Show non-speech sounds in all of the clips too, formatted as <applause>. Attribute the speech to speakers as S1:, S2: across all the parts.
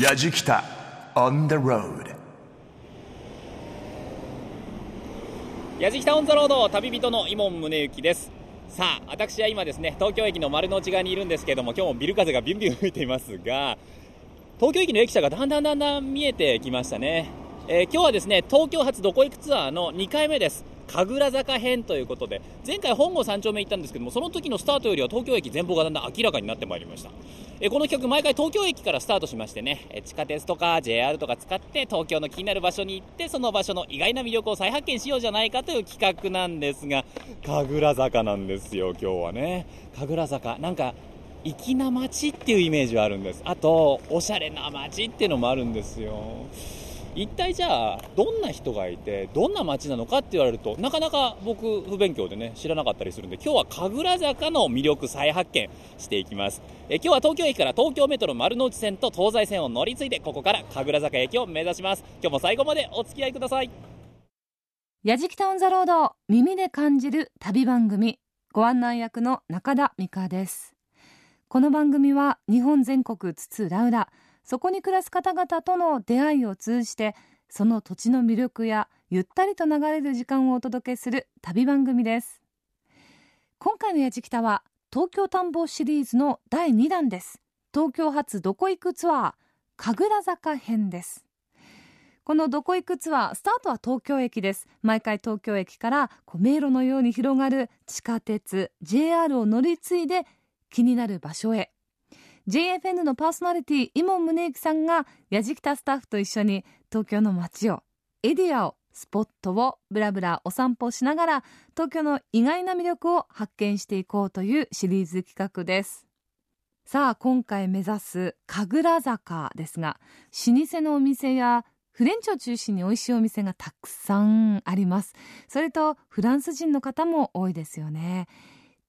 S1: やじきた on the road
S2: やじきたオンザロード旅人の伊門宗行です。さあ私は今ですね東京駅の丸の内側にいるんですけれども今日もビル風がビュンビュン吹いていますが東京駅の駅舎がだんだんだんだん見えてきましたね、えー今日はですね東京発どこ行くツアーの2回目です。神楽坂編ということで前回本郷三丁目行ったんですけどもその時のスタートよりは東京駅全貌がだんだん明らかになってまいりました、えこの企画毎回東京駅からスタートしましてねえ地下鉄とか JR とか使って東京の気になる場所に行ってその場所の意外な魅力を再発見しようじゃないかという企画なんですが神楽坂なんですよ今日はね。神楽坂なんか粋な街っていうイメージはあるんです。あとおしゃれな街っていうのもあるんですよ。一体じゃあどんな人がいてどんな街なのかって言われるとなかなか僕不勉強でね知らなかったりするんで今日は神楽坂の魅力再発見していきます。え今日は東京駅から東京メトロ丸の内線と東西線を乗り継いでここから神楽坂駅を目指します。今日も最後までお付き合いください。
S3: やじきたオンザロード耳で感じる旅番組ご案内役の中田美香です。この番組は日本全国津々浦々そこに暮らす方々との出会いを通じてその土地の魅力やゆったりと流れる時間をお届けする旅番組です。今回のやじきたは東京探訪シリーズの第2弾です。東京発どこ行くツアー神楽坂編です。このどこ行くツアースタートは東京駅です。毎回東京駅からこう迷路のように広がる地下鉄 JR を乗り継いで気になる場所へ JFN のパーソナリティ伊門宗行さんがやじきたスタッフと一緒に東京の街をエリアをスポットをブラブラお散歩しながら東京の意外な魅力を発見していこうというシリーズ企画です。さあ今回目指す神楽坂ですが老舗のお店やフレンチを中心に美味しいお店がたくさんあります。それとフランス人の方も多いですよね。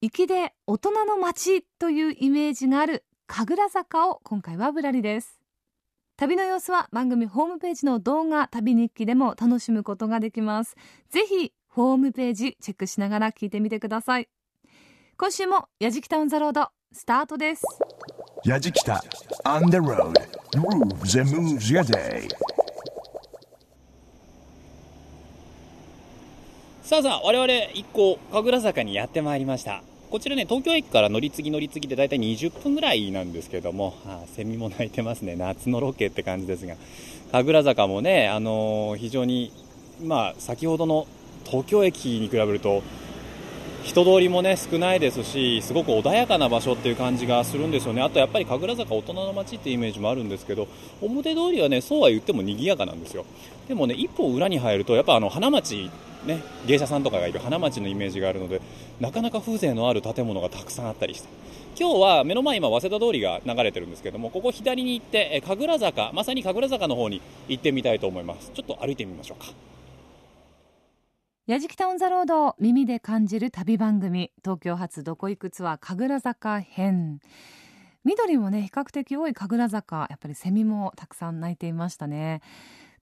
S3: 粋で大人の街というイメージがある神楽坂を今回はぶらりです。旅の様子は番組ホームページの動画旅日記でも楽しむことができます。ぜひホームページチェックしながら聞いてみてください。今週もやじきたオンザロードスタートです。
S1: やじきた on the road. Grooves and moves your day.
S2: さあさあ我々一行神楽坂にやってまいりましたこちらね東京駅から乗り継ぎ乗り継ぎで大体20分ぐらいなんですけどもあセミも鳴いてますね。夏のロケって感じですが神楽坂もね、あのー非常にまあ先ほどの東京駅に比べると人通りもね少ないですしすごく穏やかな場所っていう感じがするんですよね。あとやっぱり神楽坂大人の街っていうイメージもあるんですけど表通りはねそうは言っても賑やかなんですよ。でもね一歩裏に入るとやっぱあの花街ね芸者さんとかがいる花街のイメージがあるのでなかなか風情のある建物がたくさんあったりして。今日は目の前今早稲田通りが流れてるんですけどもここ左に行って神楽坂まさに神楽坂の方に行ってみたいと思います。ちょっと歩いてみましょうか。
S3: やじきたオンザロード耳で感じる旅番組東京発どこ行くツアー神楽坂編。緑もね比較的多い神楽坂やっぱりセミもたくさん鳴いていましたね。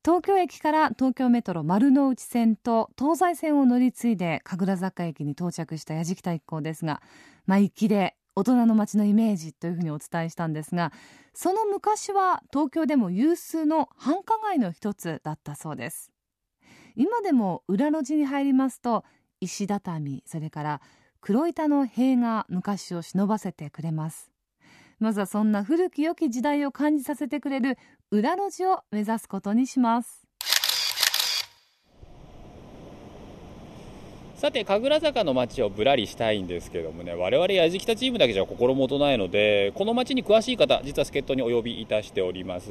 S3: 東京駅から東京メトロ丸の内線と東西線を乗り継いで神楽坂駅に到着したやじきた一行ですがまあ粋で大人の街のイメージというふうにお伝えしたんですがその昔は東京でも有数の繁華街の一つだったそうです。今でも裏路地に入りますと石畳それから黒板の塀が昔を忍ばせてくれます。まずはそんな古き良き時代を感じさせてくれる裏路地を目指すことにします。
S2: さて神楽坂の街をぶらりしたいんですけどもね我々やじきたチームだけじゃ心もとないのでこの街に詳しい方実は助っ人にお呼びいたしております、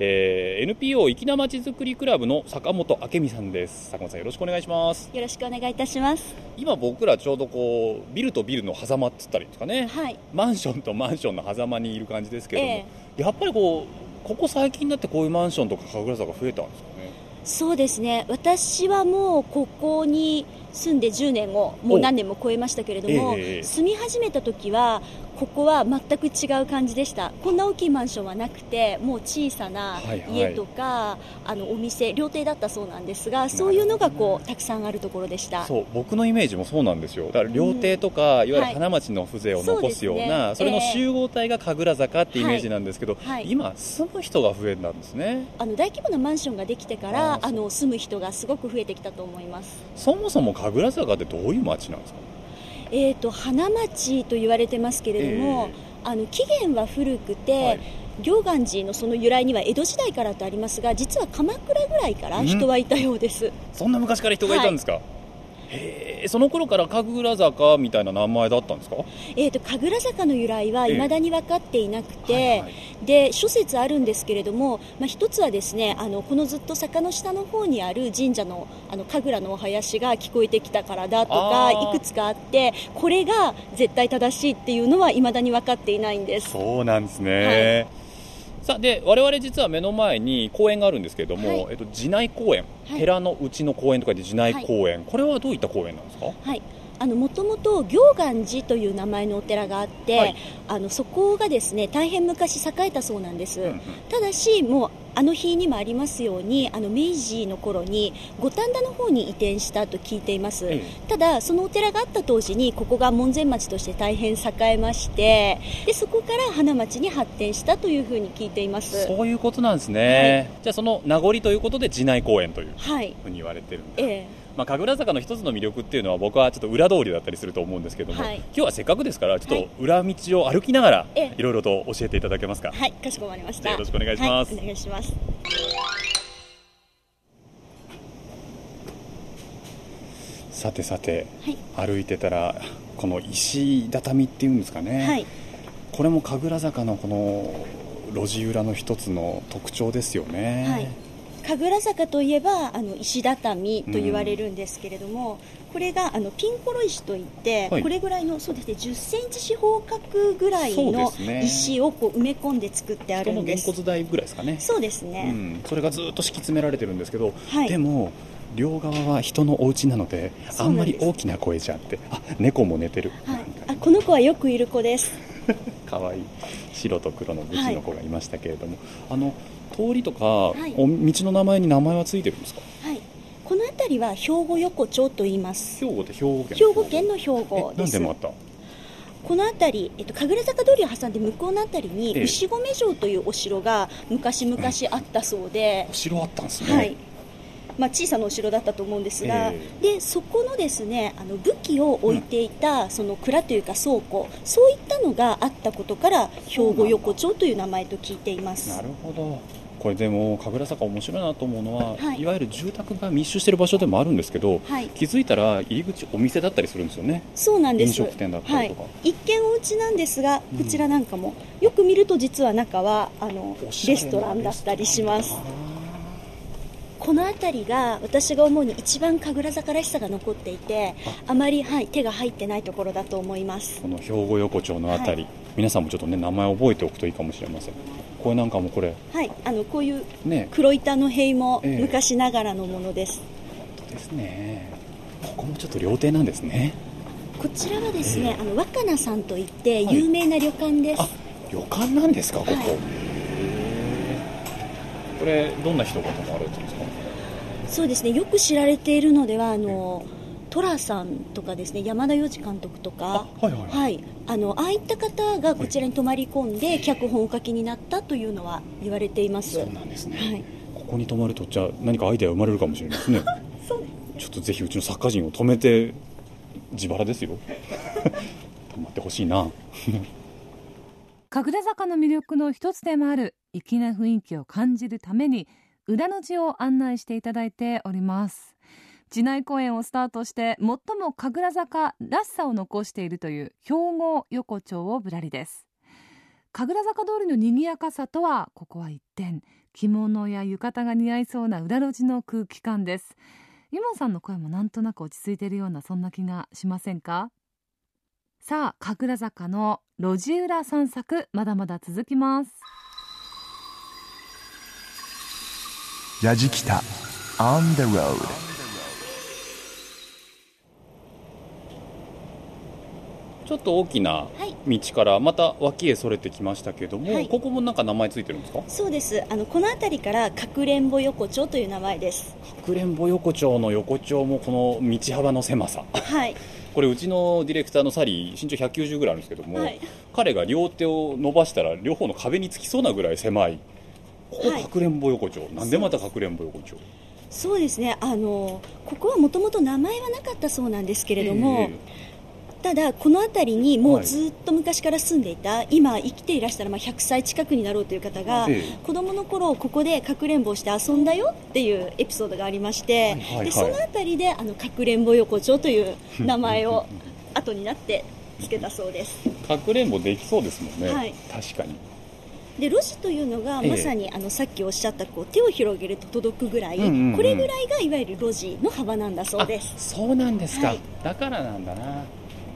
S2: えー NPO 粋な街づくりクラブの坂本明美さんです。坂本さんよろしくお願いします。
S4: よろしくお願いいたします。
S2: 今僕らちょうどこうビルとビルの狭間って言ったらいいんですかね。
S4: はい。
S2: マンションとマンションの狭間にいる感じですけども、
S4: え。
S2: やっぱりこうここ最近になってこういうマンションとか神楽坂増えたんですかね？
S4: そうですね。私はもうここに住んで10年をもう何年も超えましたけれども、
S2: ええ。
S4: 住み始めた時はここは全く違う感じでした。こんな大きいマンションはなくてもう小さな家とか、はい。はい、あのお店料亭だったそうなんですがそういうのがこうたくさんあるところでした。
S2: そう僕のイメージもそうなんですよ。だから料亭とか、うん、いわゆる花街の風情を残すような、はいそね、それの集合体が神楽坂ってイメージなんですけど、はい、今住む人が増えたんですね。
S4: あの大規模なマンションができてからあの住む人がすごく増えてきたと思います。
S2: そもそも神楽坂ってどういう街なんですか？
S4: えーと、花町と言われてますけれども、えー、あの起源は古くて、はい、行願寺のその由来には江戸時代からとありますが実は鎌倉ぐらいから人はいたようです。
S2: そんな昔から人がいたんですか、はいへその頃から神楽坂みたいな名前だったんですか、
S4: えーと、神楽坂の由来はいまだに分かっていなくて、えーはいはい、で諸説あるんですけれども、まあ、一つはですねあのこのずっと坂の下の方にある神社のあの神楽のお囃子が聞こえてきたからだとかいくつかあってこれが絶対正しいっていうのはいまだに分かっていないんです。
S2: そうなんですね、はいさあで我々実は目の前に公園があるんですけれども、はい、えっと、寺内公園、はい、寺のうちの公園とかで寺内公園、はい、これはどういった公園なんですか？
S4: はいもともと行願寺という名前のお寺があって、はい、あのそこがですね大変昔栄えたそうなんです、うんうん、ただしもうあの日にもありますようにあの明治の頃に五反田の方に移転したと聞いています、うん、ただそのお寺があった当時にここが門前町として大変栄えましてでそこから花町に発展したというふうに聞いています。
S2: そういうことなんですね、はい、じゃあその名残ということで寺内公園というふうに言われてるんで、はい、ええまあ、神楽坂の一つの魅力っていうのは僕はちょっと裏通りだったりすると思うんですけども、はい、今日はせっかくですからちょっと裏道を歩きながらいろいろと教えていただけますか？
S4: はいかしこまりました。
S2: よろしくお願いします、
S4: はい、お願いします。
S2: さてさて、はい、歩いてたらこの石畳っていうんですかね、はい、これも神楽坂のこの路地裏の一つの特徴ですよね、はい
S4: 神楽坂といえばあの石畳と言われるんですけれども、うん、これがあのピンコロ石といって、はい、これぐらいのそうですね10センチ四方角ぐらいの石をこう埋め込んで作ってあるんです。
S2: げんこつ台ぐらいですかね。
S4: そうですね、
S2: うん、それがずっと敷き詰められてるんですけど、はい、でも両側は人のお家なのであんまり大きな声じゃってあ猫も寝てる、
S4: はい、あこの子はよくいる子です。<laughs>
S2: 可愛い。白と黒のブチの子がいましたけれども、あの通りとか、はい、お道の名前に名前はついてるんですか？
S4: はい。この辺りは兵庫横丁と言います。
S2: 兵庫って兵庫県
S4: 兵庫県の兵庫
S2: です。何でもあった？
S4: この辺り、えっと、神楽坂通りを挟んで向こうの辺りに、ええ、牛込城というお城が昔々あったそうで、
S2: うん、お城あったんですね、
S4: はいまあ、小さなお城だったと思うんですが、えー、でそこのですねあの武器を置いていた、うん、その蔵というか倉庫そういったのがあったことから兵庫横丁という名前と聞いています。
S2: なるほど。これでも神楽坂面白いなと思うのは、はい、いわゆる住宅が密集している場所でもあるんですけど、はい、気づいたら入り口お店だったりするんですよね。
S4: そうなんです。
S2: 飲食店だったりとか、はい、
S4: 一見お家なんですがこちらなんかも、うん、よく見ると実は中はあのレストランだったりしますこの辺りが私が思うに一番神楽坂らしさが残っていてあ。まり、はい、手が入ってないところだと思います。
S2: この兵庫横丁の辺り、皆さんもちょっとね名前を覚えておくといいかもしれません。これなんかもこれ。
S4: はいあのこういう黒板の塀も昔ながらのものです、
S2: えー、ですね。ここもちょっと料亭なんですね。
S4: こちらはですね、えー、あの若菜さんといって有名な旅館です、はい、
S2: 旅館なんですかここ、はい、これどんな人が泊まるんですか？
S4: そうですね。よく知られているのではあの、えー寅さんとかですね山田洋次監督とか
S2: はいはい、はい、
S4: あのああいった方がこちらに泊まり込んで脚本を書きになったというのは言われています。
S2: そうなんですね、はい、ここに泊まるとじゃあ何かアイデア生まれるかもしれない <laughs> ですね。そうちょっとぜひうちの作家陣を止めて自腹ですよ。<laughs> 泊まってほしいな。<laughs>
S3: 神楽坂の魅力の一つでもある粋な雰囲気を感じるために裏の字を案内していただいております。寺内公園をスタートして最も神楽坂らしさを残しているという兵庫横丁をぶらりです。神楽坂通りの賑やかさとはここは一点着物や浴衣が似合いそうな裏路地の空気感です。イモンさんの声もなんとなく落ち着いているようなそんな気がしませんか？さあ神楽坂の路地裏散策まだまだ続きます。
S1: 矢敷北 On the road
S2: ちょっと大きな道からまた脇へそれてきましたけども、
S4: はい。
S2: ここもなんか名前ついてるんですか？
S4: そうです。あのこの辺りからかくれんぼ横丁という名前です。
S2: かくれんぼ横丁の横丁もこの道幅の狭さ。
S4: はい。<laughs>
S2: これうちのディレクターのサリー身長190ぐらいあるんですけども、
S4: はい。
S2: 彼が両手を伸ばしたら両方の壁につきそうなぐらい狭いここ
S4: はい。
S2: かくれんぼ横丁、なんでまたかくれんぼ横丁？
S4: そうですね。あのここはもともと名前はなかったそうなんですけれども、ただこの辺りにも
S2: はい。
S4: うずっと昔から住んでいた、今生きていらしたらまあ100歳近くになろうという方が、
S2: ええ。
S4: 子供の頃ここでかくれんぼをして遊んだよっていうエピソードがありまして、
S2: はいはいはい。
S4: でその辺りであのかくれんぼ横丁という名前を後になってつけたそうです。
S2: かくれんぼできそうですもんね、
S4: はい。
S2: 確かに
S4: で路地というのが
S2: ええ。
S4: まさにあのさっきおっしゃったこう手を広げると届くぐらい、
S2: うんうんうん。
S4: これぐらいがいわゆる路地の幅なんだそうです。
S2: あそうなんですか、
S4: はい。
S2: だからなんだな。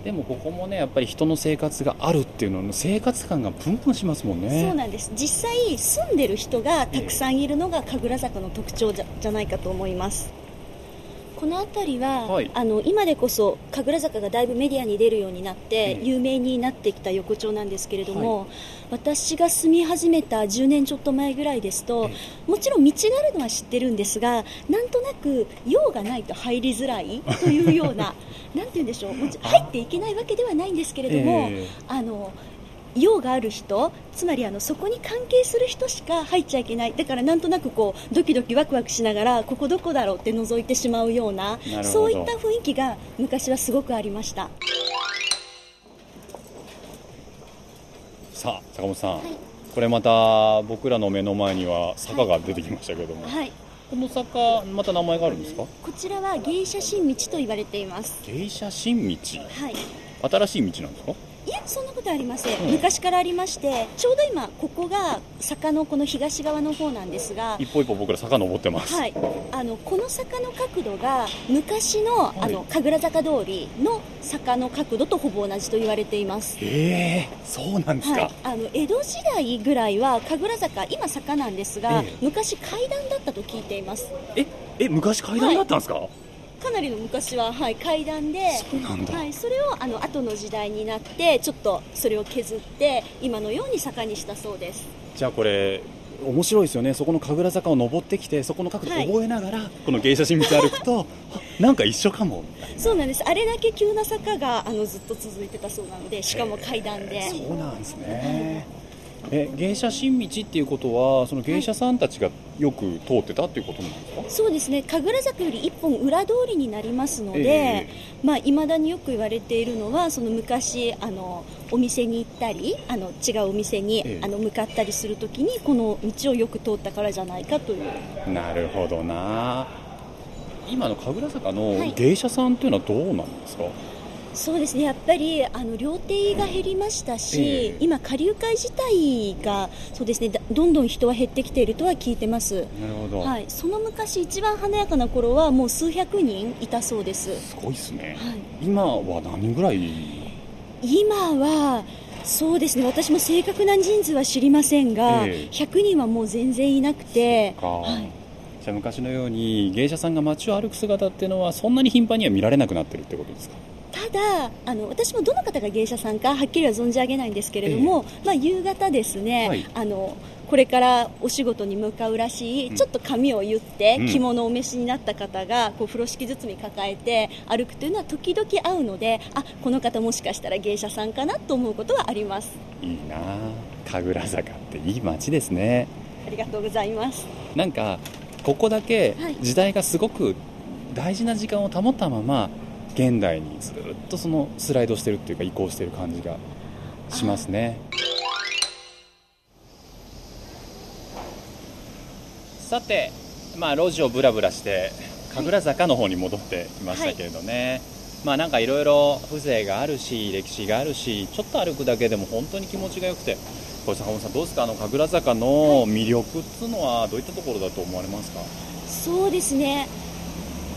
S2: でもここもねやっぱり人の生活があるっていうのの生活感がプンプンしますもんね。
S4: そうなんです。実際住んでる人がたくさんいるのが神楽坂の特徴じゃじゃないかと思います。この辺りは、
S2: はい。
S4: あの今でこそ神楽坂がだいぶメディアに出るようになって、
S2: ええ。
S4: 有名になってきた横丁なんですけれども、私が住み始めた10年ちょっと前ぐらいですと、もちろん道があるのは知ってるんですがなんとなく用がないと入りづらいというような <laughs> なんて言うんでしょう。入っていけないわけではないんですけれども、
S2: ええ。
S4: あの用がある人つまりあのそこに関係する人しか入っちゃいけない。だからなんとなくこうドキドキワクワクしながらここどこだろうって覗いてしまうようなそういった雰囲気が昔はすごくありました
S2: さあ坂本さん、これまた僕らの目の前には坂が出てきましたけども、
S4: はい。
S2: この坂また名前があるんですか？
S4: こちらは芸者新道と言われています。
S2: 芸者新道？
S4: はい。
S2: 新しい道なんですか？
S4: いやそんなことありません、
S2: うん。
S4: 昔からありましてちょうど今ここが坂のこの東側の方なんですが
S2: 一歩一歩僕ら坂登ってます、
S4: はい、あのこの坂の角度が昔の,、
S2: い。
S4: あの神楽坂通りの坂の角度とほぼ同じと言われています。
S2: ええそうなんですか、
S4: はい、あの江戸時代ぐらいは神楽坂今坂なんですが、
S2: ええ。
S4: 昔階段だったと聞いています。
S2: ええ昔階段だったんですか、
S4: かなりの昔は、はい、階段ではい、それをあの後の時代になってちょっとそれを削って今のように坂にしたそうです。
S2: じゃあこれ面白いですよね。そこの神楽坂を登ってきてそこの角度
S4: はい。
S2: 覚えながら、この芸者新道歩くとあ <laughs> なんか一緒かも。
S4: そうなんです。あれだけ急な坂があのずっと続いてたそうなのでしかも階段で、
S2: そうなんですねえ芸者新道っていうことはその芸者さんたちがよく通ってたっていうことなんですか、
S4: そうですね。神楽坂より一本裏通りになりますので、
S2: え
S4: まあ、未だによく言われているのはその昔あのお店に行ったりあの違うお店に、
S2: ええ。
S4: あの向かったりするときにこの道をよく通ったからじゃないかという。
S2: なるほどな。今の神楽坂の
S4: はい。
S2: 芸者さんっていうのはどうなんですか、
S4: そうですね。やっぱりあの料亭が減りましたし、
S2: ええ。
S4: 今、下流会自体がそうですねだどんどん人は減ってきているとは聞いてます。
S2: なるほど、
S4: はい、その昔、一番華やかな頃はもう数百人いたそうです。
S2: すごいですね、
S4: はい。
S2: 今は何人ぐらい？
S4: 今はそうですね。私も正確な人数は知りませんが、
S2: ええ。
S4: 100人はもう全然いなくて、
S2: か、
S4: はい、
S2: じゃあ昔のように芸者さんが街を歩く姿っていうのはそんなに頻繁には見られなくなってるってことですか？
S4: ただあの私もどの方が芸者さんかはっきりは存じ上げないんですけれども、まあ、夕方ですね、
S2: はい。
S4: あのこれからお仕事に向かうらしい、
S2: うん。
S4: ちょっと髪を言って、
S2: うん。
S4: 着物をお召しになった方がこう風呂敷包み抱えて歩くというのは時々会うのであこの方もしかしたら芸者さんかなと思うことはあります。
S2: いいなあ。神楽坂っていい街ですね。
S4: ありがとうございます。
S2: なんかここだけ
S4: はい。
S2: 時代がすごく大事な時間を保ったまま現代にずっとそのスライドしてるっていうか移行してる感じがしますね。さてまあ路地をブラブラして神楽坂の方に戻ってきましたけれどね、まあなんかいろいろ風情があるし歴史があるしちょっと歩くだけでも本当に気持ちが良くて。これ坂本さんどうですか？あの神楽坂の魅力っていうのはどういったところだと思われますか、
S4: そうですね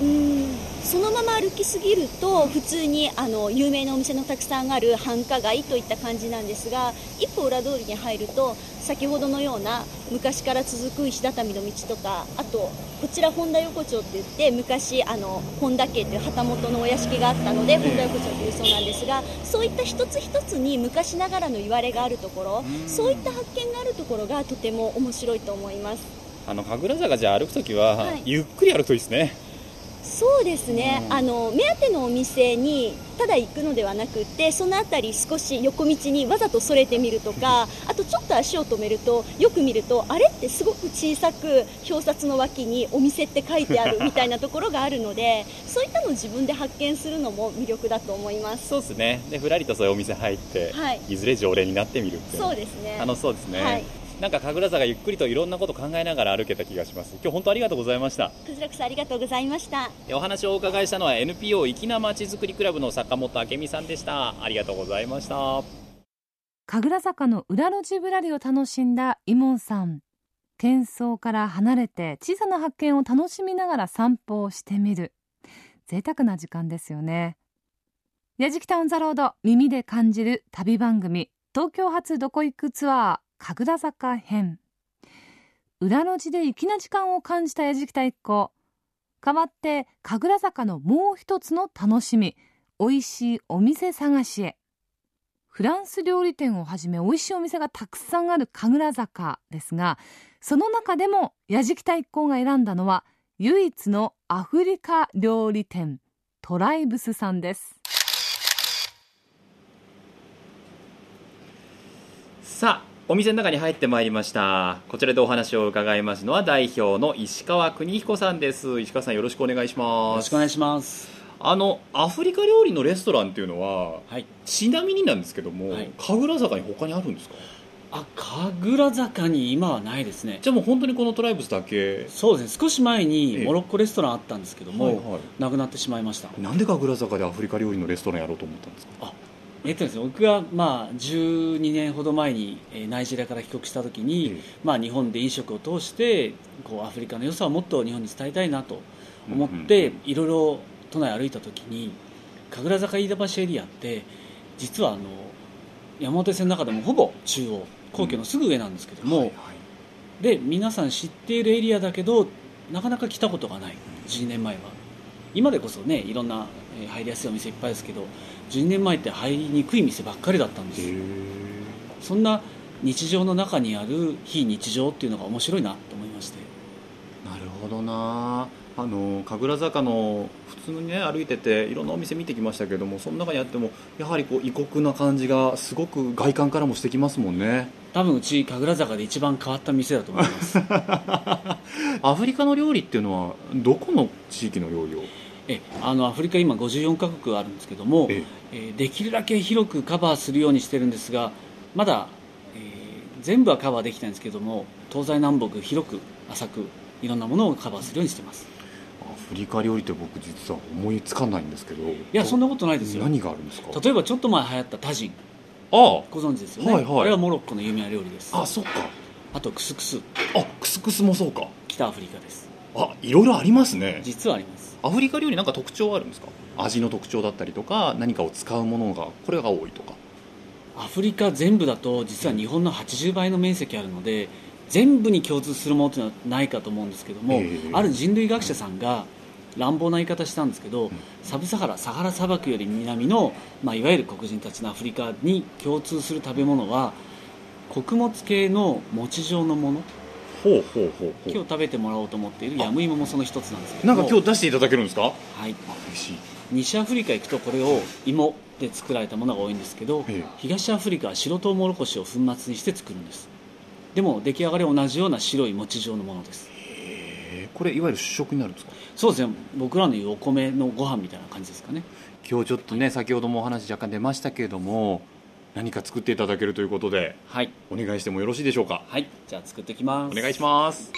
S4: うん。そのまま歩きすぎると普通にあの有名なお店のたくさんある繁華街といった感じなんですが一歩裏通りに入ると先ほどのような昔から続く石畳の道とかあとこちら本田横丁って言って昔あの本田家という旗本のお屋敷があったので本田横丁というそうなんですがそういった一つ一つに昔ながらの言われがあるところそういった発見があるところがとても面白いと思います。
S2: あの神楽坂じゃあ歩くときは、
S4: はい。
S2: ゆっくり歩くといいですね
S4: そうですね、
S2: うん。
S4: あの目当てのお店にただ行くのではなくてその辺り少し横道にわざとそれてみるとかあとちょっと足を止めるとよく見るとあれってすごく小さく表札の脇にお店って書いてある <laughs> みたいなところがあるのでそういったのを自分で発見するのも魅力だと思います。
S2: そうですね。でふらりとそういうお店入って、
S4: はい。
S2: いずれ常連になってみるっていう。
S4: そうですね。
S2: 楽しそうですね、
S4: はい
S2: なんか神楽坂ゆっくりといろんなこと考えながら歩けた気がします。今日本当ありがとうございました。
S4: こちらこそありがとうございました。
S2: お話をお伺いしたのは NPO 粋なまちづくりクラブの坂本明美さんでした。ありがとうございました。
S3: 神楽坂の裏路地ぶらりを楽しんだイモンさん。喧騒から離れて小さな発見を楽しみながら散歩をしてみる。贅沢な時間ですよね。やじきタウンザロード耳で感じる旅番組東京発どこ行くツアー神楽坂編。裏路地で粋な時間を感じたやじきた一行。代わって神楽坂のもう一つの楽しみ。美味しいお店探しへ。フランス料理店をはじめ美味しいお店がたくさんある神楽坂ですがその中でもやじきた一行が選んだのは唯一のアフリカ料理店トライブスさんです。
S2: さあお店の中に入ってまいりましたこちらでお話を伺いますのは代表の石川邦彦さんです石川さんよろしくお願いし
S5: よ
S2: ます
S5: ろしくお願いします。
S2: あのアフリカ料理のレストランっていうのは
S5: はい。
S2: ちなみになんですけども、
S5: はい
S2: 神楽坂に他にあるんですか？
S5: あ、神楽坂に今はないですね。
S2: じゃあもう本当にこのトライブスだけ
S5: そうですね。少し前に
S2: ええ
S5: モロッコレストランあったんですけども、
S2: はいはい
S5: なくなってしまいました。
S2: なんで神楽坂でアフリカ料理のレストランやろうと思ったんですか？
S5: えっとですね、僕がまあ12年ほど前にえーナイジェリアから帰国した時に、
S2: ええ。
S5: まあ日本で飲食を通してこうアフリカの良さをもっと日本に伝えたいなと思って、いろいろ都内歩いた時に神楽坂飯田橋エリアって実はあの山手線の中でもほぼ中央皇居のすぐ上なんですけども、
S2: はいはい。
S5: で皆さん知っているエリアだけどなかなか来たことがない。12年前は今でこそねいろんなえー入りやすいお店いっぱいですけど12年前って入りにくい店ばっかりだったんです。そんな日常の中にある非日常っていうのが面白いなと思いまして。
S2: なるほどな。あの神楽坂の普通にね歩いてていろんなお店見てきましたけどもその中にあってもやはりこう異国な感じがすごく外観からもしてきますもんね。
S5: 多分うち神楽坂で一番変わった店だと思います。<laughs>
S2: アフリカの料理っていうのはどこの地域の料理を？
S5: えあのアフリカ今54カ国あるんですけども、
S2: え
S5: え。ーできるだけ広くカバーするようにしてるんですがまだ、えー全部はカバーできたんですけども東西南北広く浅くいろんなものをカバーするようにしてます。
S2: アフリカ料理って僕実は思いつかないんですけどい
S5: いやそんなことないですよ。
S2: 何があるんですか？
S5: 例えばちょっと前流行ったタジン。
S2: あ
S5: ご存知ですよね、
S2: はいはい。
S5: あれはモロッコの有名な料理です。
S2: ああそっか。
S5: あとクスクス。
S2: あクスクスもそうか。
S5: 北アフリカです。
S2: あいろいろありますね。
S5: 実はあります
S2: アフリカ料理なんか特徴あるんですか？味の特徴だったりとか何かを使うものがこれが多いとか。
S5: アフリカ全部だと実は日本の80倍の面積あるので全部に共通するものというのはないかと思うんですけども、
S2: ええ。
S5: ある人類学者さんが乱暴な言い方したんですけど、サブサハラサハラ砂漠より南の、まあ、いわゆる黒人たちのアフリカに共通する食べ物は穀物系の餅状のもの
S2: ほうほうほうほ
S5: 今日食べてもらおうと思っているヤムイモもその一つなんですけど。
S2: なん
S5: も
S2: か今日出していただけるんですか？
S5: はい、
S2: 嬉しい。
S5: 西アフリカ行くとこれを芋で作られたものが多いんですけど、
S2: ええ。
S5: 東アフリカは白トウモロコシを粉末にして作るんです。でも出来上がりは同じような白い餅状のものです。
S2: え。ーこれいわゆる主食になるんですか？
S5: そうですね。僕らの言うお米のご飯みたいな感じですかね。
S2: 今日ちょっとね先ほどもお話若干出ましたけれども何か作っていただけるということで
S5: はい。
S2: お願いしてもよろしいでしょうか？
S5: はい。じゃあ作っていきます。
S2: お願いします。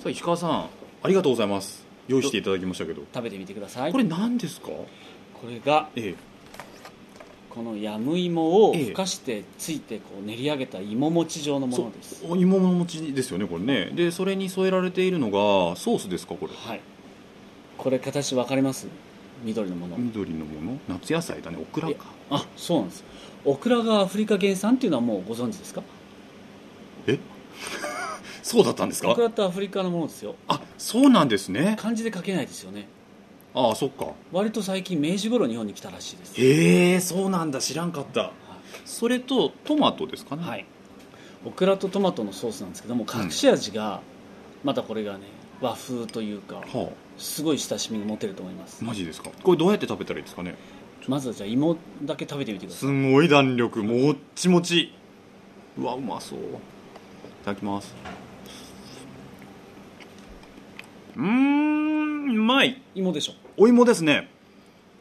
S2: さあ石川さんありがとうございます。用意していただきましたけど。
S5: 食べてみてください。
S2: これ何ですか？
S5: これが
S2: ええ。
S5: このヤム芋を
S6: ええ。
S5: ふかしてついてこう練り上げた芋餅状のものです。
S6: お芋の餅ですよねこれね。でそれに添えられているのがソースですかこれ？
S5: はい。これ形分かります？緑のもの。
S6: 緑のもの？夏野菜だね。オクラか。
S5: あそうなんです。オクラがアフリカ原産っていうのはもうご存知ですか？
S6: え？<laughs> そうだったんですか？
S5: オクラってアフリカのものですよ。
S6: あそうなんですね。
S5: 漢字で書けないですよね。
S6: ああそっか。
S5: 割と最近明治頃日本に来たらしいです。
S6: へえそうなんだ。知らんかった。それとトマトですかね？
S5: はい。オクラとトマトのソースなんですけども隠し味がまたこれがね和風というか
S6: は
S5: すごい親しみが持てると思います。
S6: あマジですか？これどうやって食べたらいいですかね？
S5: まずはじゃあ芋だけ食べてみてくださ
S6: す
S5: い
S6: ごい弾力もっちもち。うわうまそう。いただきます。うーんうまい。
S5: 芋でしょ。
S6: お芋ですね。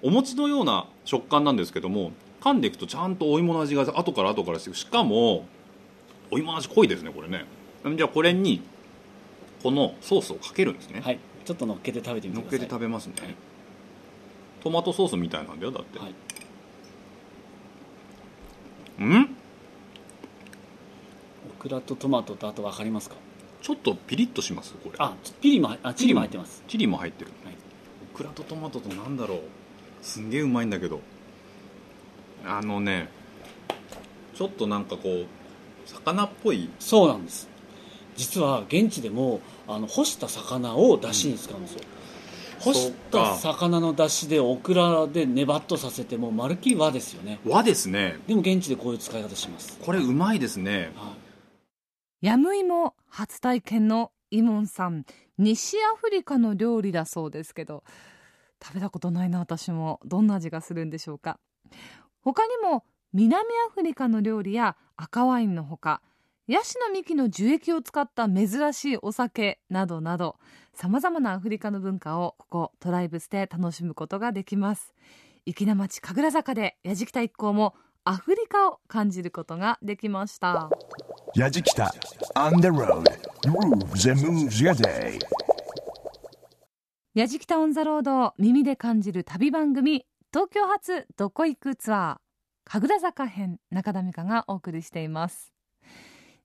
S6: お餅のような食感なんですけども噛んでいくとちゃんとお芋の味が後から後からしてしかもお芋の味濃いですねこれね。じゃあこれにこのソースをかけるんですね、
S5: はいちょっと乗っけて食べてみてくださ
S6: けて食べますね。トマトソースみたいなんだよだって、
S5: はい。
S6: うん？
S5: オクラとトマトとあと分かりますか？
S6: ちょっとピリッとします？これ。
S5: あピリもあチリも入ってます。
S6: チリも入ってる、
S5: はい。
S6: オクラとトマトとなんだろう。すんげえうまいんだけど。あのねちょっとなんかこう魚っぽい
S5: そうなんです実は現地でもあの干した魚を出汁に使うんですよ、干した魚の出汁でオクラでネバッとさせてもうまるっきり和ですよね。
S6: 和ですね。
S5: でも現地でこういう使い方します、
S6: これうまいですね。
S5: はい。
S3: ヤムイモ初体験のイモンさん。西アフリカの料理だそうですけど食べたことないな私も。どんな味がするんでしょうか。他にも南アフリカの料理や赤ワインのほかヤシの幹の樹液を使った珍しいお酒などなどさまざまなアフリカの文化をここトライブスで楽しむことができます粋な町神楽坂でやじきた一行もアフリカを感じることができました。
S1: Yajikita on the road grooves and moves your day.
S3: やじきたオンザロードを耳で感じる旅番組東京発どこ行くツアー神楽坂編中田美香がお送りしています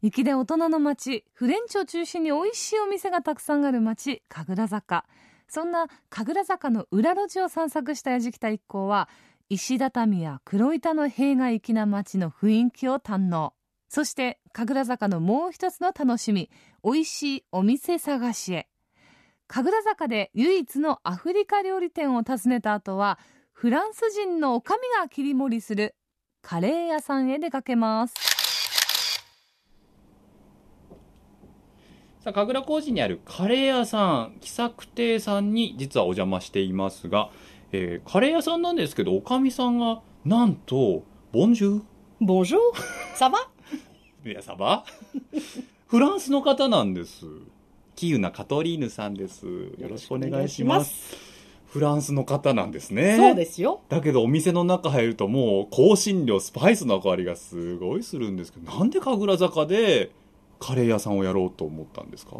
S3: 粋で大人の街フレンチを中心に美味しいお店がたくさんある街神楽坂。そんな神楽坂の裏路地を散策したやじきた一行は石畳や黒板の塀が粋な街の雰囲気を堪能。そして神楽坂のもう一つの楽しみ美味しいお店探しへ。神楽坂で唯一のアフリカ料理店を訪ねた後はフランス人の女将が切り盛りするカレー屋さんへ出かけます。
S2: さあ神楽小路にあるカレー屋さん喜作亭さんに実はお邪魔していますが、えーカレー屋さんなんですけどおかみさんがなんとボンジュ
S7: Bonjour, ça va
S2: ーいやサバ <laughs> フランスの方なんです。キユナカトリーヌさんです。よろしくお願いします。フランスの方なんですね。
S7: そうですよ。
S2: だけどお店の中入るともう香辛料スパイスの香りがすごいするんですけどなんで神楽坂でカレー屋さんをやろうと思ったんですか？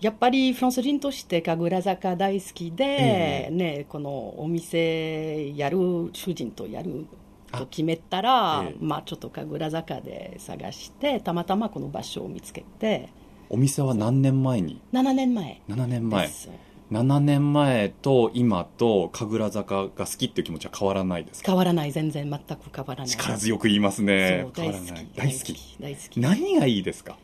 S7: やっぱりフランス人として神楽坂大好きで、
S2: ええ。
S7: ね、このお店やる、主人とやると決めたら、
S2: ええ。
S7: まあちょっと神楽坂で探して、たまたまこの場所を見つけて、
S2: お店は何年前に
S7: ？7年前。
S2: 7年前。
S7: です。
S2: 7年前と今と神楽坂が好きっていう気持ちは変わらないですか？
S7: 変わらない、全然全く変わらない。
S2: 力強く言いますね。
S7: 大好き。
S2: 大好き。
S7: 大好き。
S2: 何がいいですか？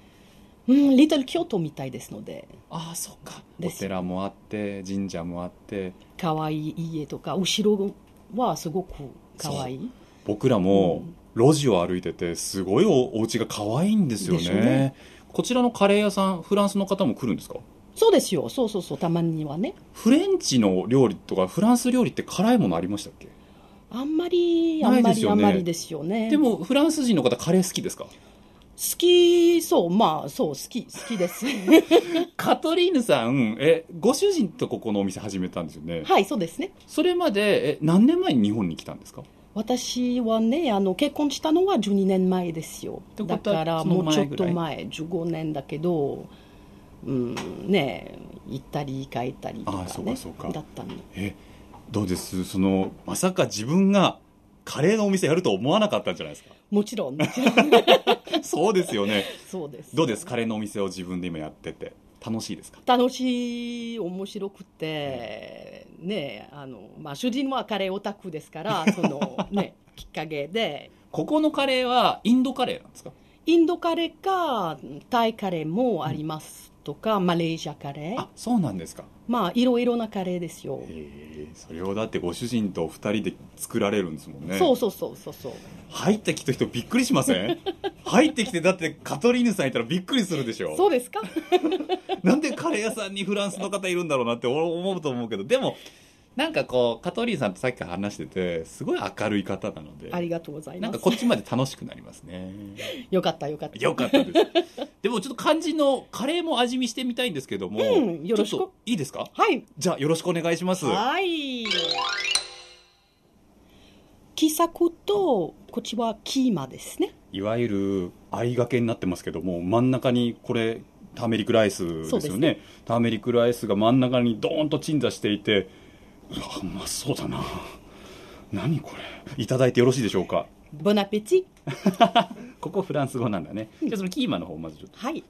S7: うん、リトル京都みたいですので、
S2: ああそっか。お
S7: です。
S2: 寺もあって神社もあって。
S7: 可愛い家とか、後ろはすごく可愛い。
S2: 僕らも路地を歩いててすごいおお家が可愛いんですよね。
S7: ね。
S2: こちらのカレー屋さんフランスの方も来るんですか？
S7: そうですよ、そうそうそう、たまにはね。
S2: フレンチの料理とかフランス料理って辛いものありましたっけ？
S7: あんまり、あんまり、あんまりですよね。
S2: でもフランス人の方カレー好きですか？
S7: 好き、そう、まあ、そう、好き、好きです。<laughs>
S2: カトリーヌさんえご主人とここのお店始めたんですよね？
S7: はい、そうですね。
S2: それまでえ何年前に日本に来たんですか？
S7: 私はね、あの、結婚したのは12年前ですよ。
S2: て
S7: だから、もうちょっと
S2: 前ぐらい
S7: 前、15年だけど、うん、ね、行ったり帰ったりとか
S2: あ
S7: ね。
S2: そうかそうか
S7: だったの。
S2: えどうです？そのまさか自分がカレーのお店やると思わなかったんじゃないですか？
S7: もちろん。もちろん
S2: そうですよね。
S7: そうです。
S2: どうです？カレーのお店を自分で今やってて。楽しいですか？
S7: 楽しい面白くて、ねあのまあ、主人はカレーオタクですから <laughs> その、ね、きっかけで。
S2: ここのカレーはインドカレーなんですか？
S7: インドカレーかタイカレーもありますとか、マレーシアカレー。
S2: あそうなんですか。
S7: まあいろいろなカレーですよ、
S2: へえそれをだってご主人と二人で作られるんですもんね。
S7: そうそうそうそうそう。
S2: 入ってきた人びっくりしません？<laughs> 入ってきてだってカトリーヌさんいたらびっくりするでしょ。
S7: そうですか？<laughs>
S2: なんでカレー屋さんにフランスの方いるんだろうなって思うと思うけどでもなんかこうカトリーヌさんとさっきから話しててすごい明るい方なので
S7: ありがとうございます。
S2: なんかこっちまで楽しくなりますね。<laughs>
S7: よかったよかった。
S2: よかったです。でもちょっと肝心のカレーも味見してみたいんですけども、
S7: うんよろしく。
S2: いいですか？
S7: はい。
S2: じゃあよろしくお願いします。
S7: はい。気さくとこっちはキーマですね。
S2: いわゆる相掛けになってますけども真ん中にこれターメリックライスですよね。
S7: ね。
S2: ターメリックライスが真ん中にドーンと鎮座していてうまそうだな。何これ。いただいてよろしいでしょうか。
S7: ボナペチ
S2: ここフランス語なんだね。じゃあそのキーマの方まずちょっと。
S7: はい。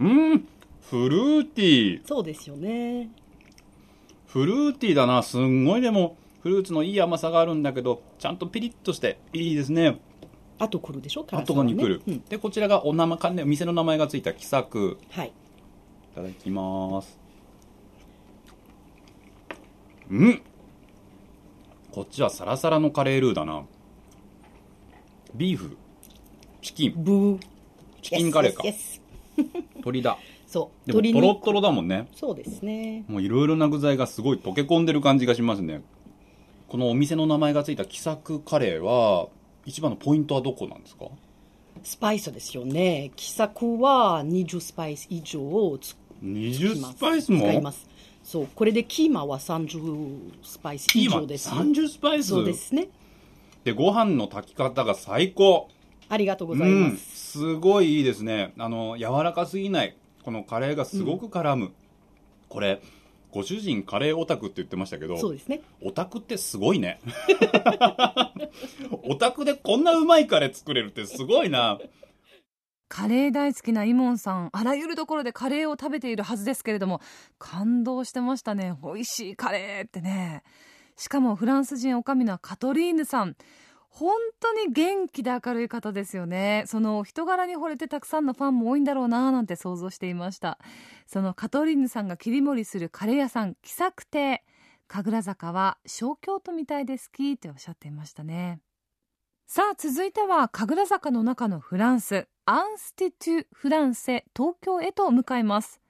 S2: うん。フルーティー。
S7: そうですよね。
S2: フルーティーだな。すんごいでも。フルーツのいい甘さがあるんだけどちゃんとピリッとして。いいですね。
S7: あと来るでしょ？辛さ
S2: 後がに来る、
S7: うん。
S2: でこちらがお名前関連店の名前がついた気さく
S7: はい。
S2: いただきますうん。こっちはサラサラのカレールーだな。ビーフ。チキン。
S7: ブー。
S2: チキンカレーか。鶏 <laughs> だ。
S7: そう。
S2: でも
S7: 鶏肉。
S2: トロットロだもんね。
S7: そうですね。
S2: もういろいろな具材がすごい溶け込んでる感じがしますね。このお店の名前がついた気さくカレーは一番のポイントはどこなんですか？
S7: スパイスですよね。気さくは20スパイス以上をつ
S2: 20
S7: ます
S2: スパイスも？
S7: 使いますそうこれでキーマは30スパイス以
S2: キーマ
S7: 上です。
S2: 30スパイス？
S7: そうですね。
S2: でご飯の炊き方が最高。
S7: ありがとうございます、
S2: うん、すごいいいですね。あの柔らかすぎない。このカレーがすごく絡む、これご主人カレーオタクって言ってましたけど
S7: そうですね。
S2: オタクってすごいね。<laughs> オタクでこんなうまいカレー作れるってすごいな
S3: カレー大好きなイモンさん。あらゆるところでカレーを食べているはずですけれども。感動してましたね。美味しいカレーってね。しかもフランス人女将のカトリーヌさん。本当に元気で明るい方ですよね。その人柄に惚れてたくさんのファンも多いんだろうななんて想像していました。そのカトリーヌさんが切り盛りするカレー屋さん気さく亭。神楽坂は小京都みたいで好きっておっしゃっていましたね。さあ続いては神楽坂の中のフランスアンスティトゥ・フランセ東京へと向かいます。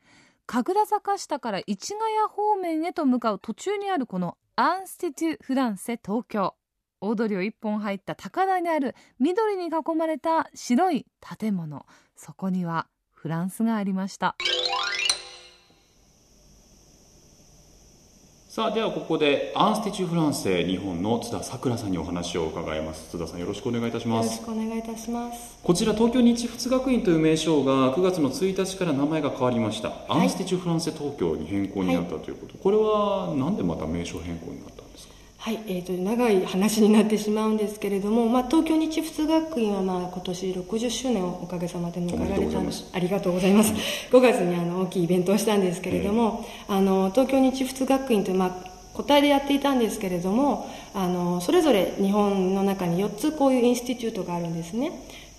S3: 神楽坂下から市ヶ谷方面へと向かう途中にあるこのアンスティトゥ・フランセ東京。大通りを一本入った高台にある緑に囲まれた白い建物。そこにはフランスがありました。
S2: さあではここでアンスティチュフランセ日本の津田さくらさんにお話を伺います。津田さんよろしくお願いいたします。
S8: よろしくお願いいたします。
S2: こちら東京日仏学院という名称が9月の1日から名前が変わりました、アンスティチュフランセ東京に変更になったということ、これはなんでまた名称変更になった
S8: はい、えー、と長い話になってしまうんですけれども、まあ、東京日仏学院はまあ今年60周年をおかげさまで迎えられたありがとうございます。5月にあの大きいイベントをしたんですけれども、あの東京日仏学院という、まあ、個体でやっていたんですけれどもあのそれぞれ日本の中に4つこういうインスティチュートがあるんですね。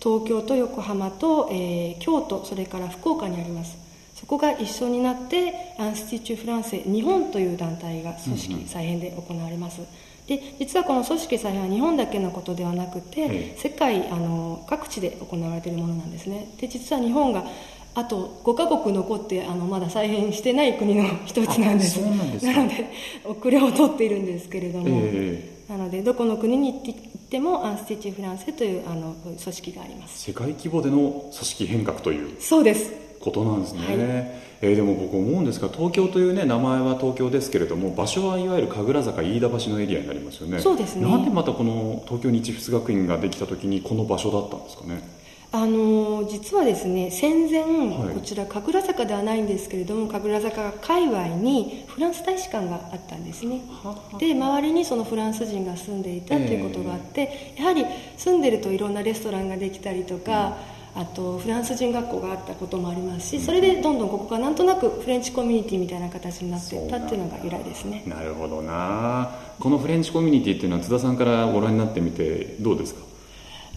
S8: 東京と横浜と、えー京都それから福岡にありますそこが一緒になってアンスティチュ・フランセ日本という団体が組織再編で行われます、で実はこの組織再編は日本だけのことではなくて、
S2: ええ
S8: 世界あの各地で行われているものなんですね。で実は日本があと5カ国残ってあのまだ再編してない国の一つなんです。
S2: な
S8: ので遅れを取っているんですけれども、
S2: え
S8: なのでどこの国に行ってもアンスティチュ・フランセというあの組織があります。
S2: 世界規模での組織変革という。
S8: そうです
S2: ことなんですね、
S8: はい。
S2: えーでも僕思うんですが東京というね名前は東京ですけれども場所はいわゆる神楽坂飯田橋のエリアになりますよね。
S8: そうですね。
S2: なんでまたこの東京日仏学院ができた時にこの場所だったんですかね。
S8: あの実はですね戦前、
S2: はい。
S8: こちら神楽坂ではないんですけれども神楽坂界隈にフランス大使館があったんですね。で周りにそのフランス人が住んでいたということがあって、やはり住んでるといろんなレストランができたりとか、あとフランス人学校があったこともありますしそれでどんどんここがなんとなくフレンチコミュニティみたいな形になっていったっていうのが由来ですね。
S2: なるほどな。このフレンチコミュニティっていうのは津田さんからご覧になってみてどうですか？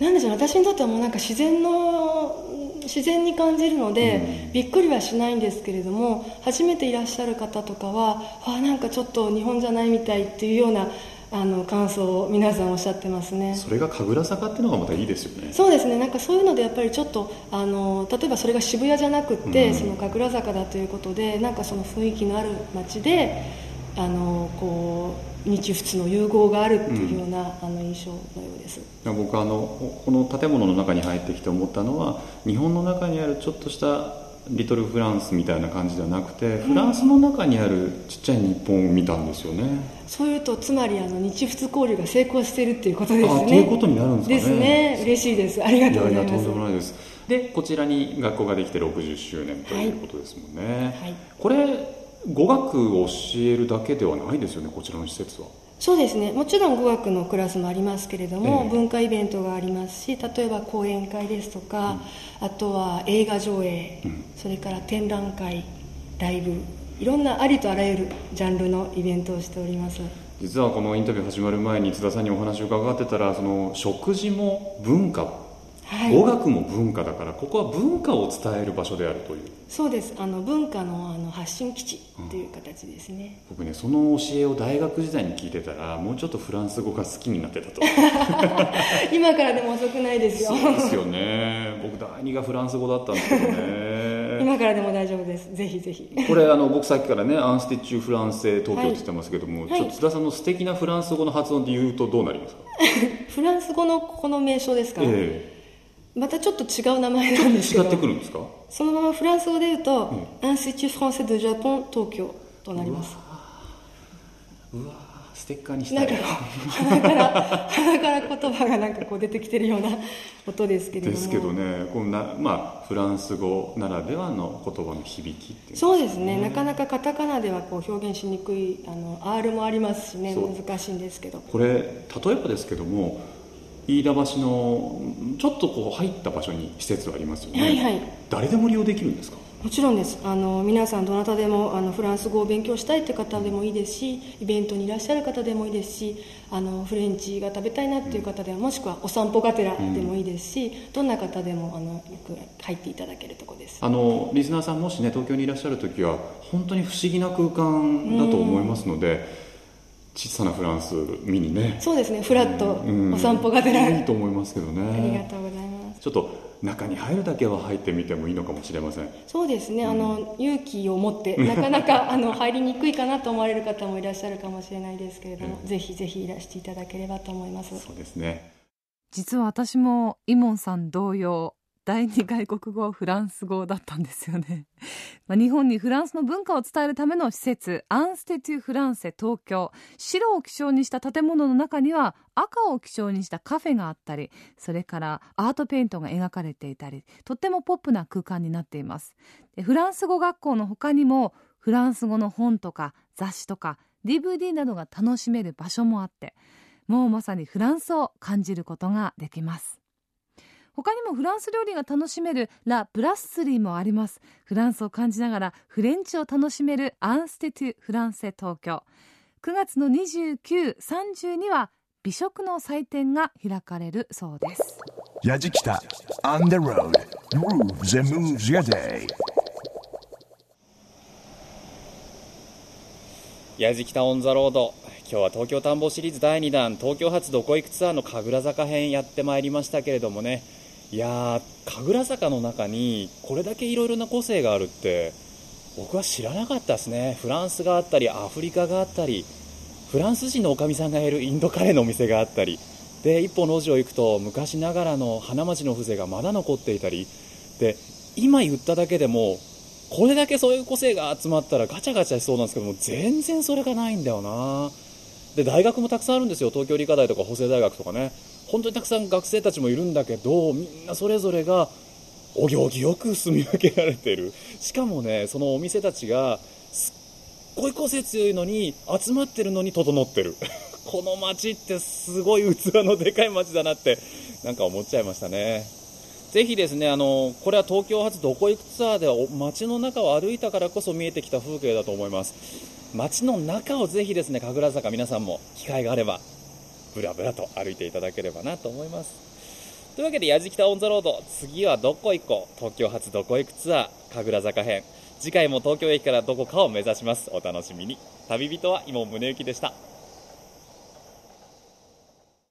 S8: なんでしょう。私にとってはもうなんか自然の自然に感じるので、びっくりはしないんですけれども初めていらっしゃる方とかはあなんかちょっと日本じゃないみたいっていうようなあの感想を皆さんおっしゃってますね。
S2: それが神楽坂っていうのがまたいいですよね。
S8: そうですね。なんかそういうのでやっぱりちょっとあの例えばそれが渋谷じゃなくって、
S2: うん。
S8: その神楽坂だということでなんかその雰囲気のある街であのこう日仏の融合があるっていうような、あの印象のようです。
S2: 僕あのこの建物の中に入ってきて思ったのは日本の中にあるちょっとしたリトルフランスみたいな感じではなくて、フランスの中にあるちっちゃい日本を見たんですよね
S8: そういうとつまりあの日仏交流が成功しているっていうことですね。
S2: あということになるんですかね。
S8: ですね。嬉しいです。ありがとうございます。
S2: やいやとんでもないです。でこちらに学校ができて60周年ということですもんね、
S8: はい。
S2: これ語学を教えるだけではないですよねこちらの施設は。
S8: そうですね。もちろん語学のクラスもありますけれども、
S2: ええ。
S8: 文化イベントがありますし例えば講演会ですとか、あとは映画上映、
S2: うん。
S8: それから展覧会ライブいろんなありとあらゆるジャンルのイベントをしております。
S2: 実はこのインタビュー始まる前に津田さんにお話を伺ってたらその食事も文化、
S8: はい。
S2: 語学も文化だからここは文化を伝える場所であるという。
S8: そうです。あの文化のあの発信基地という形ですね、
S2: 僕ねその教えを大学時代に聞いてたらもうちょっとフランス語が好きになってたと。<laughs>
S8: 今からでも遅くないですよ。
S2: そうですよね。僕第二がフランス語だったんですけどね。<laughs>
S8: 今からでも大丈夫です。ぜひぜひ。
S2: これあの僕さっきからねアンスティッチュフランセ東京って言ってますけども、
S8: はい。
S2: ちょっと津田さんの素敵なフランス語の発音で言うとどうなりますか、<laughs>
S8: フランス語のここの名称ですか、
S2: え
S8: またちょっと違う名前なんですけど。
S2: え違ってくるんですか？
S8: そのままフランス語で言うと、アンスティチュ・フランセ・ド・ジャポン東京となります。
S2: うわテッカーにした
S8: ない鼻から鼻から言葉がなんかこう出てきてるような音ですけれども。
S2: ですけどねこんな、まあ、フランス語ならではの言葉の響きっていう。
S8: そうですね、なかなかカタカナではこう表現しにくいあの R もありますしね。難しいんですけど。
S2: これ例えばですけども飯田橋のちょっとこう入った場所に施設ありますよね、
S8: はいはい。
S2: 誰でも利用できるんですか？
S8: もちろんです。あの皆さんどなたでもあのフランス語を勉強したいって方でもいいですしイベントにいらっしゃる方でもいいですしあのフレンチが食べたいなっていう方ではもしくはお散歩がてらでもいいですし、どんな方でもあのよく入っていただけるところです。
S2: あのリスナーさんもしね東京にいらっしゃる時は本当に不思議な空間だと思いますので、小さなフランス見にね。
S8: そうですねフラッと
S2: うん。
S8: お散歩がてら、
S2: いいと思いますけどね。
S8: ありがとうございます。
S2: ちょっと中に入るだけは入ってみてもいいのかもしれません。
S8: そうですね、あの勇気を持って <laughs> なかなかあの入りにくいかなと思われる方もいらっしゃるかもしれないですけれども、ぜひぜひいらしていただければと思います。
S2: そうですね。
S3: 実は私もイモンさん同様第二外国語フランス語だったんですよね、<laughs> まあ、日本にフランスの文化を伝えるための施設アンステテュフランセ東京。白を基調にした建物の中には赤を基調にしたカフェがあったりそれからアートペイントが描かれていたりとってもポップな空間になっています。でフランス語学校の他にもフランス語の本とか雑誌とか DVD などが楽しめる場所もあってもうまさにフランスを感じることができます。他にもフランス料理が楽しめるラ・ブラッスリーもあります。フランスを感じながらフレンチを楽しめるアンステトゥ・フランセ東京。9月の29、30には美食の祭典が開かれるそうです。
S1: やじきた On the road grooves and moves your day.
S9: やじきたオンザロード。今日は東京探訪シリーズ第2弾東京発どこ行くツアーの神楽坂編やってまいりましたけれどもねいやー神楽坂の中にこれだけいろいろな個性があるって僕は知らなかったですね。フランスがあったりアフリカがあったりフランス人のおかみさんがいるインドカレーのお店があったり。で一本路地を行くと昔ながらの花街の風情がまだ残っていたり。で今言っただけでもこれだけそういう個性が集まったらガチャガチャしそうなんですけども全然それがないんだよな。
S2: で大学もたくさんあるんですよ。東京理科大とか法政大学とかね。本当にたくさん学生たちもいるんだけどみんなそれぞれがお行儀よく住み分けられてる。しかもねそのお店たちがすっごい個性強いのに集まってるのに整ってる。<laughs> この街ってすごい器のでかい街だなってなんか思っちゃいましたね。ぜひですねあのこれは東京発どこ行くツアーでは街の中を歩いたからこそ見えてきた風景だと思います。街の中をぜひですね神楽坂皆さんも機会があればぶらぶらと歩いていただければなと思いますというわけで、やじきたオンザロード、次はどこ行こう東京発どこ行くツアー、神楽坂編。次回も東京駅からどこかを目指します。お楽しみに。旅人は今宗行でした。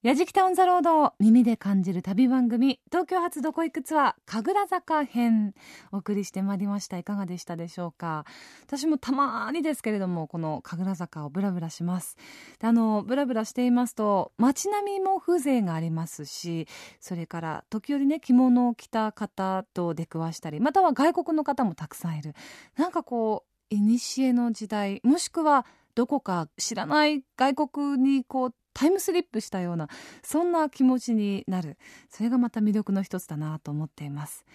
S3: やじきたオンザロード耳で感じる旅番組東京発どこ行くツアー神楽坂編お送りしてまいりました。いかがでしたでしょうか？私もたまにですけれどもこの神楽坂をブラブラします。あのブラブラしていますと街並みも風情がありますしそれから時折ね着物を着た方と出くわしたりまたは外国の方もたくさんいる。なんかこう古の時代もしくはどこか知らない外国にこうタイムスリップしたようなそんな気持ちになるそれがまた魅力の一つだなと思っています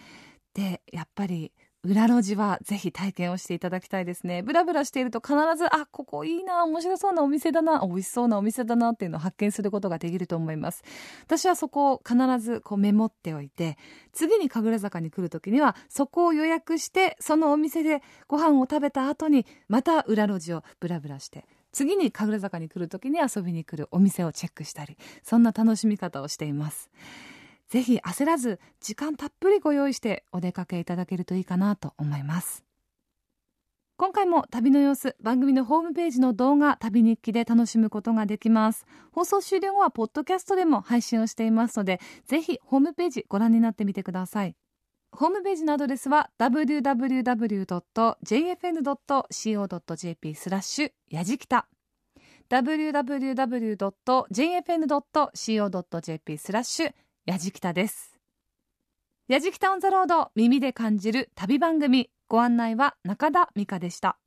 S3: でやっぱり裏路地はぜひ体験をしていただきたいですね。ブラブラしていると必ず、あ、ここいいな、面白そうなお店だな、美味しそうなお店だなっていうのを発見することができると思います。私はそこを必ずこうメモっておいて、次に神楽坂に来る時には、そこを予約して、そのお店でご飯を食べた後に、また裏路地をブラブラして、次に神楽坂に来る時に遊びに来るお店をチェックしたりそんな楽しみ方をしています。ぜひ焦らず時間たっぷりご用意してお出かけいただけるといいかなと思います。今回も旅の様子番組のホームページの動画旅日記で楽しむことができます。放送終了後はポッドキャストでも配信をしていますのでぜひホームページご覧になってみてください。ホームページのアドレスは www.jfn.co.jp スラッシュやじきた。www.jfn.co.jp スラッシュやじきたです。やじきたオンザロード耳で感じる旅番組。ご案内は中田美香でした。